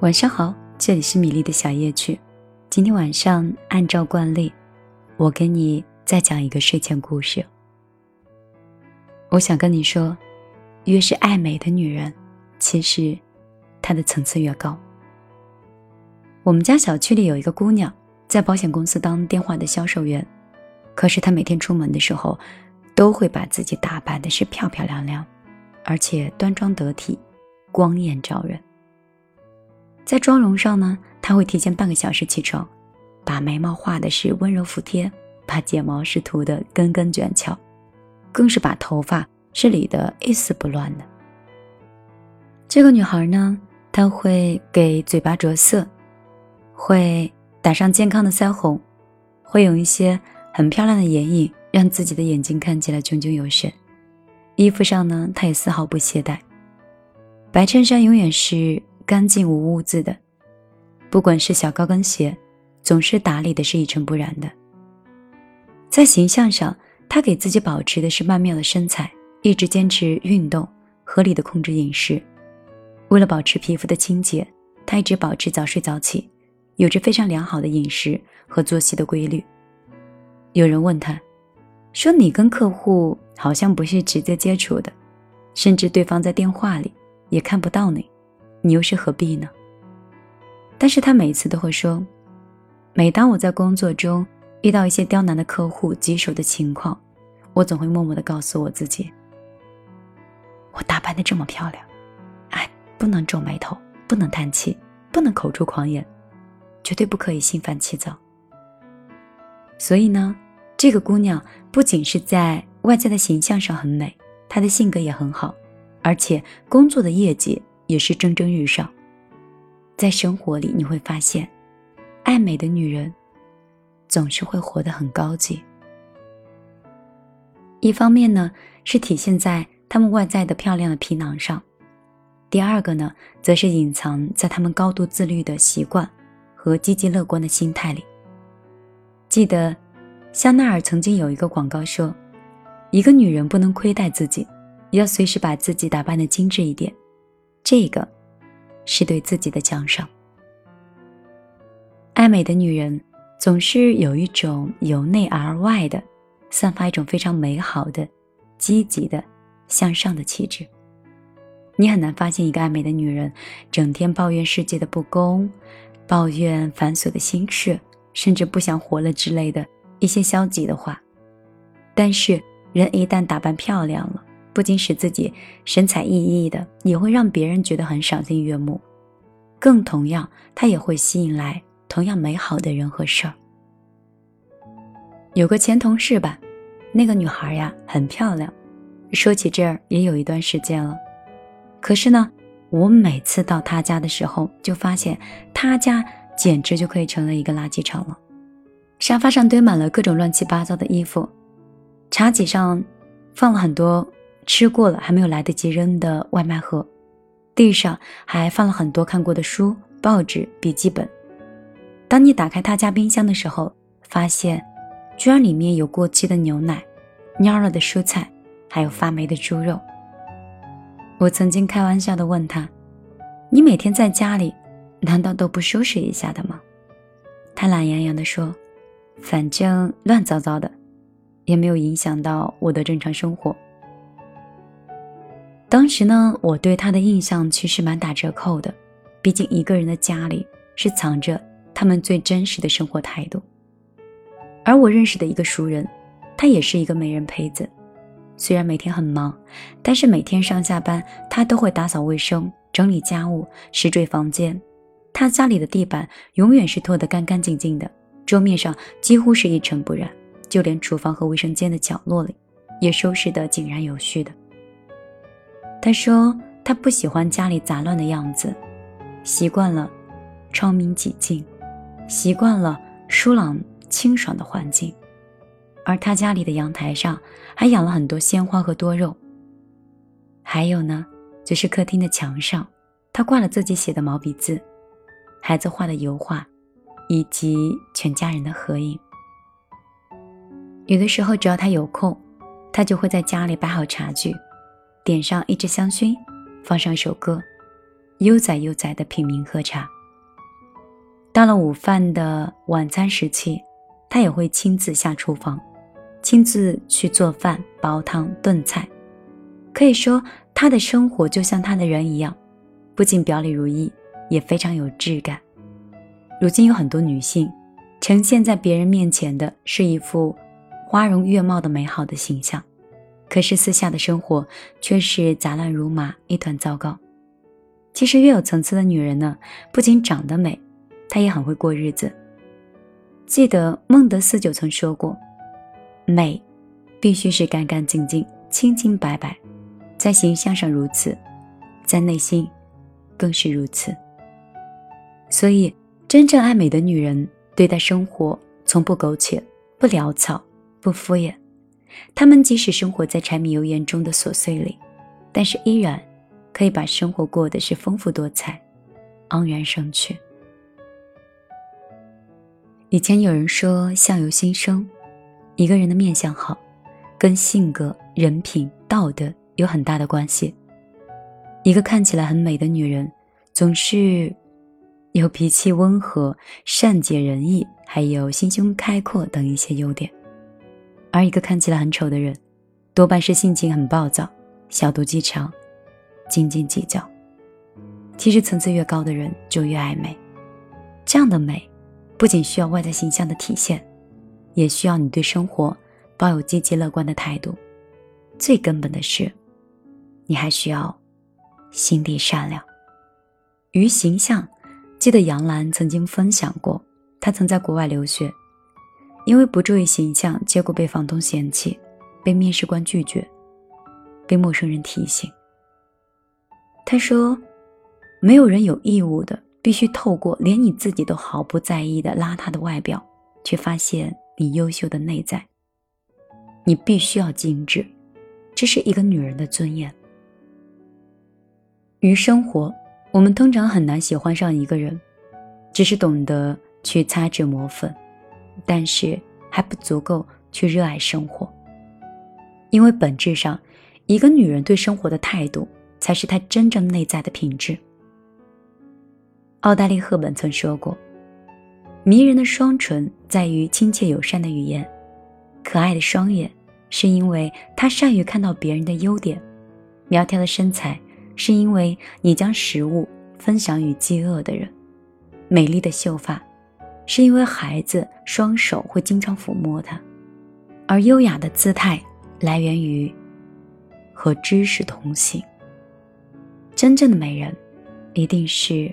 晚上好，这里是米粒的小夜曲。今天晚上按照惯例，我给你再讲一个睡前故事。我想跟你说，越是爱美的女人，其实她的层次越高。我们家小区里有一个姑娘，在保险公司当电话的销售员，可是她每天出门的时候，都会把自己打扮的是漂漂亮亮，而且端庄得体，光艳照人。在妆容上呢，她会提前半个小时起床，把眉毛画的是温柔服帖，把睫毛是涂的根根卷翘，更是把头发是理得一丝不乱的。这个女孩呢，她会给嘴巴着色，会打上健康的腮红，会用一些很漂亮的眼影，让自己的眼睛看起来炯炯有神。衣服上呢，她也丝毫不懈怠，白衬衫永远是。干净无污渍的，不管是小高跟鞋，总是打理的是一尘不染的。在形象上，她给自己保持的是曼妙的身材，一直坚持运动，合理的控制饮食。为了保持皮肤的清洁，她一直保持早睡早起，有着非常良好的饮食和作息的规律。有人问她，说：“你跟客户好像不是直接接触的，甚至对方在电话里也看不到你。”你又是何必呢？但是他每次都会说，每当我在工作中遇到一些刁难的客户、棘手的情况，我总会默默的告诉我自己：我打扮的这么漂亮，哎，不能皱眉头，不能叹气，不能口出狂言，绝对不可以心烦气躁。所以呢，这个姑娘不仅是在外在的形象上很美，她的性格也很好，而且工作的业绩。也是蒸蒸日上。在生活里，你会发现，爱美的女人总是会活得很高级。一方面呢，是体现在她们外在的漂亮的皮囊上；第二个呢，则是隐藏在她们高度自律的习惯和积极乐观的心态里。记得，香奈儿曾经有一个广告说：“一个女人不能亏待自己，要随时把自己打扮的精致一点。”这个，是对自己的奖赏。爱美的女人总是有一种由内而外的，散发一种非常美好的、积极的、向上的气质。你很难发现一个爱美的女人整天抱怨世界的不公，抱怨繁琐的心事，甚至不想活了之类的一些消极的话。但是，人一旦打扮漂亮了，不仅使自己神采奕奕的，也会让别人觉得很赏心悦目。更同样，他也会吸引来同样美好的人和事儿。有个前同事吧，那个女孩呀很漂亮，说起这儿也有一段时间了。可是呢，我每次到她家的时候，就发现她家简直就可以成了一个垃圾场了。沙发上堆满了各种乱七八糟的衣服，茶几上放了很多。吃过了还没有来得及扔的外卖盒，地上还放了很多看过的书、报纸、笔记本。当你打开他家冰箱的时候，发现居然里面有过期的牛奶、蔫了的蔬菜，还有发霉的猪肉。我曾经开玩笑的问他：“你每天在家里，难道都不收拾一下的吗？”他懒洋洋地说：“反正乱糟糟的，也没有影响到我的正常生活。”当时呢，我对他的印象其实蛮打折扣的，毕竟一个人的家里是藏着他们最真实的生活态度。而我认识的一个熟人，他也是一个美人胚子，虽然每天很忙，但是每天上下班他都会打扫卫生、整理家务、拾坠房间。他家里的地板永远是拖得干干净净的，桌面上几乎是一尘不染，就连厨房和卫生间的角落里，也收拾得井然有序的。他说：“他不喜欢家里杂乱的样子，习惯了窗明几净，习惯了疏朗清爽的环境，而他家里的阳台上还养了很多鲜花和多肉。还有呢，就是客厅的墙上，他挂了自己写的毛笔字，孩子画的油画，以及全家人的合影。有的时候，只要他有空，他就会在家里摆好茶具，点上一支香薰，放上一首歌，悠哉悠哉的品茗喝茶。到了午饭的晚餐时期，他也会亲自下厨房，亲自去做饭、煲汤、炖菜。可以说，他的生活就像他的人一样，不仅表里如一，也非常有质感。如今有很多女性，呈现在别人面前的是一副。花容月貌的美好的形象，可是私下的生活却是杂乱如麻，一团糟糕。其实越有层次的女人呢，不仅长得美，她也很会过日子。记得孟德斯鸠曾说过：“美，必须是干干净净、清清白白，在形象上如此，在内心更是如此。”所以，真正爱美的女人，对待生活从不苟且，不潦草。不敷衍，他们即使生活在柴米油盐中的琐碎里，但是依然可以把生活过得是丰富多彩、盎然生趣。以前有人说，相由心生，一个人的面相好，跟性格、人品、道德有很大的关系。一个看起来很美的女人，总是有脾气温和、善解人意，还有心胸开阔等一些优点。而一个看起来很丑的人，多半是性情很暴躁、小肚鸡肠、斤斤计较。其实层次越高的人就越爱美，这样的美，不仅需要外在形象的体现，也需要你对生活抱有积极乐观的态度。最根本的是，你还需要心地善良。于形象，记得杨澜曾经分享过，她曾在国外留学。因为不注意形象，结果被房东嫌弃，被面试官拒绝，被陌生人提醒。他说：“没有人有义务的，必须透过连你自己都毫不在意的邋遢的外表，去发现你优秀的内在。你必须要精致，这是一个女人的尊严。”于生活，我们通常很难喜欢上一个人，只是懂得去擦脂抹粉。但是还不足够去热爱生活，因为本质上，一个女人对生活的态度，才是她真正内在的品质。奥黛丽·赫本曾说过：“迷人的双唇在于亲切友善的语言，可爱的双眼是因为她善于看到别人的优点，苗条的身材是因为你将食物分享与饥饿的人，美丽的秀发。”是因为孩子双手会经常抚摸它，而优雅的姿态来源于和知识同行。真正的美人，一定是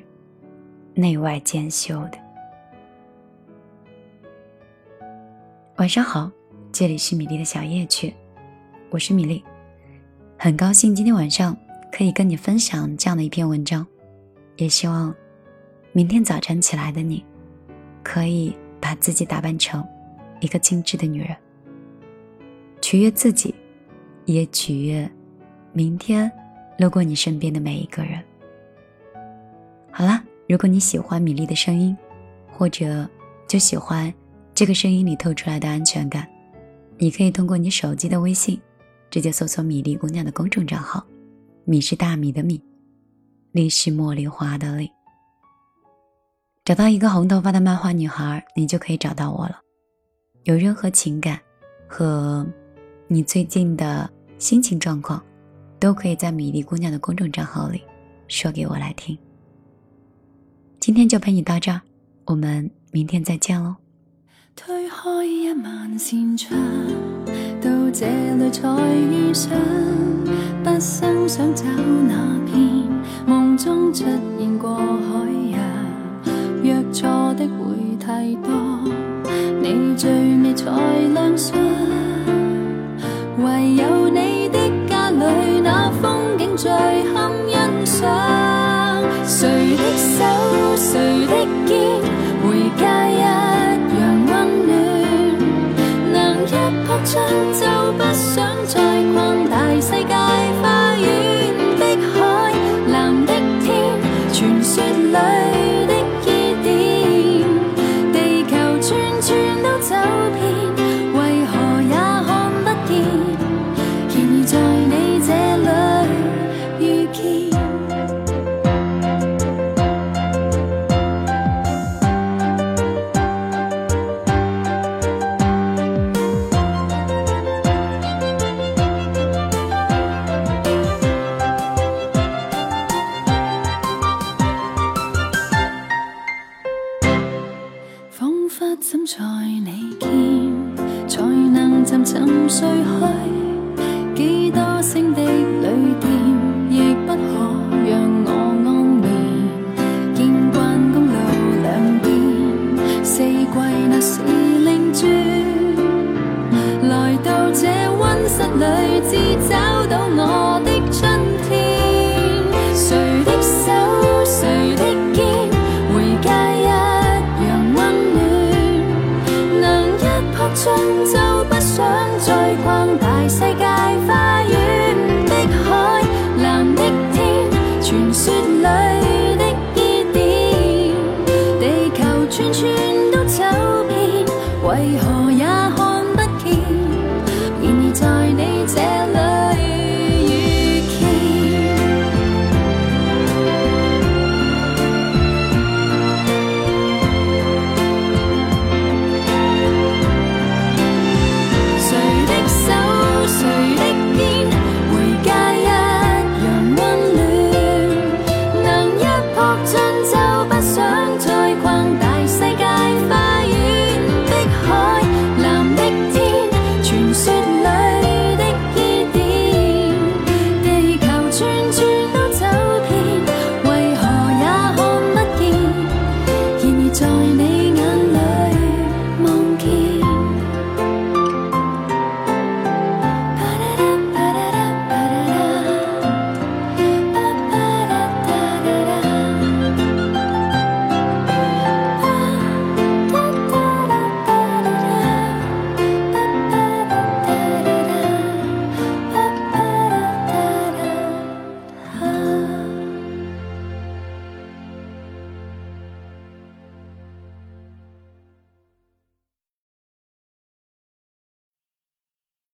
内外兼修的。晚上好，这里是米粒的小夜曲，我是米粒，很高兴今天晚上可以跟你分享这样的一篇文章，也希望明天早晨起来的你。可以把自己打扮成一个精致的女人，取悦自己，也取悦明天路过你身边的每一个人。好啦，如果你喜欢米粒的声音，或者就喜欢这个声音里透出来的安全感，你可以通过你手机的微信，直接搜索“米粒姑娘”的公众账号，“米”是大米的“米”，“粒”是茉莉花的“粒”。找到一个红头发的漫画女孩，你就可以找到我了。有任何情感和你最近的心情状况，都可以在米粒姑娘的公众账号里说给我来听。今天就陪你到这儿，我们明天再见喽。推开一扇窗，到这里才遇上，不生想找沉睡去几多星的旅店亦不可让我安眠，见惯公路两边四季，那是另转。来到这温室里，只找到我。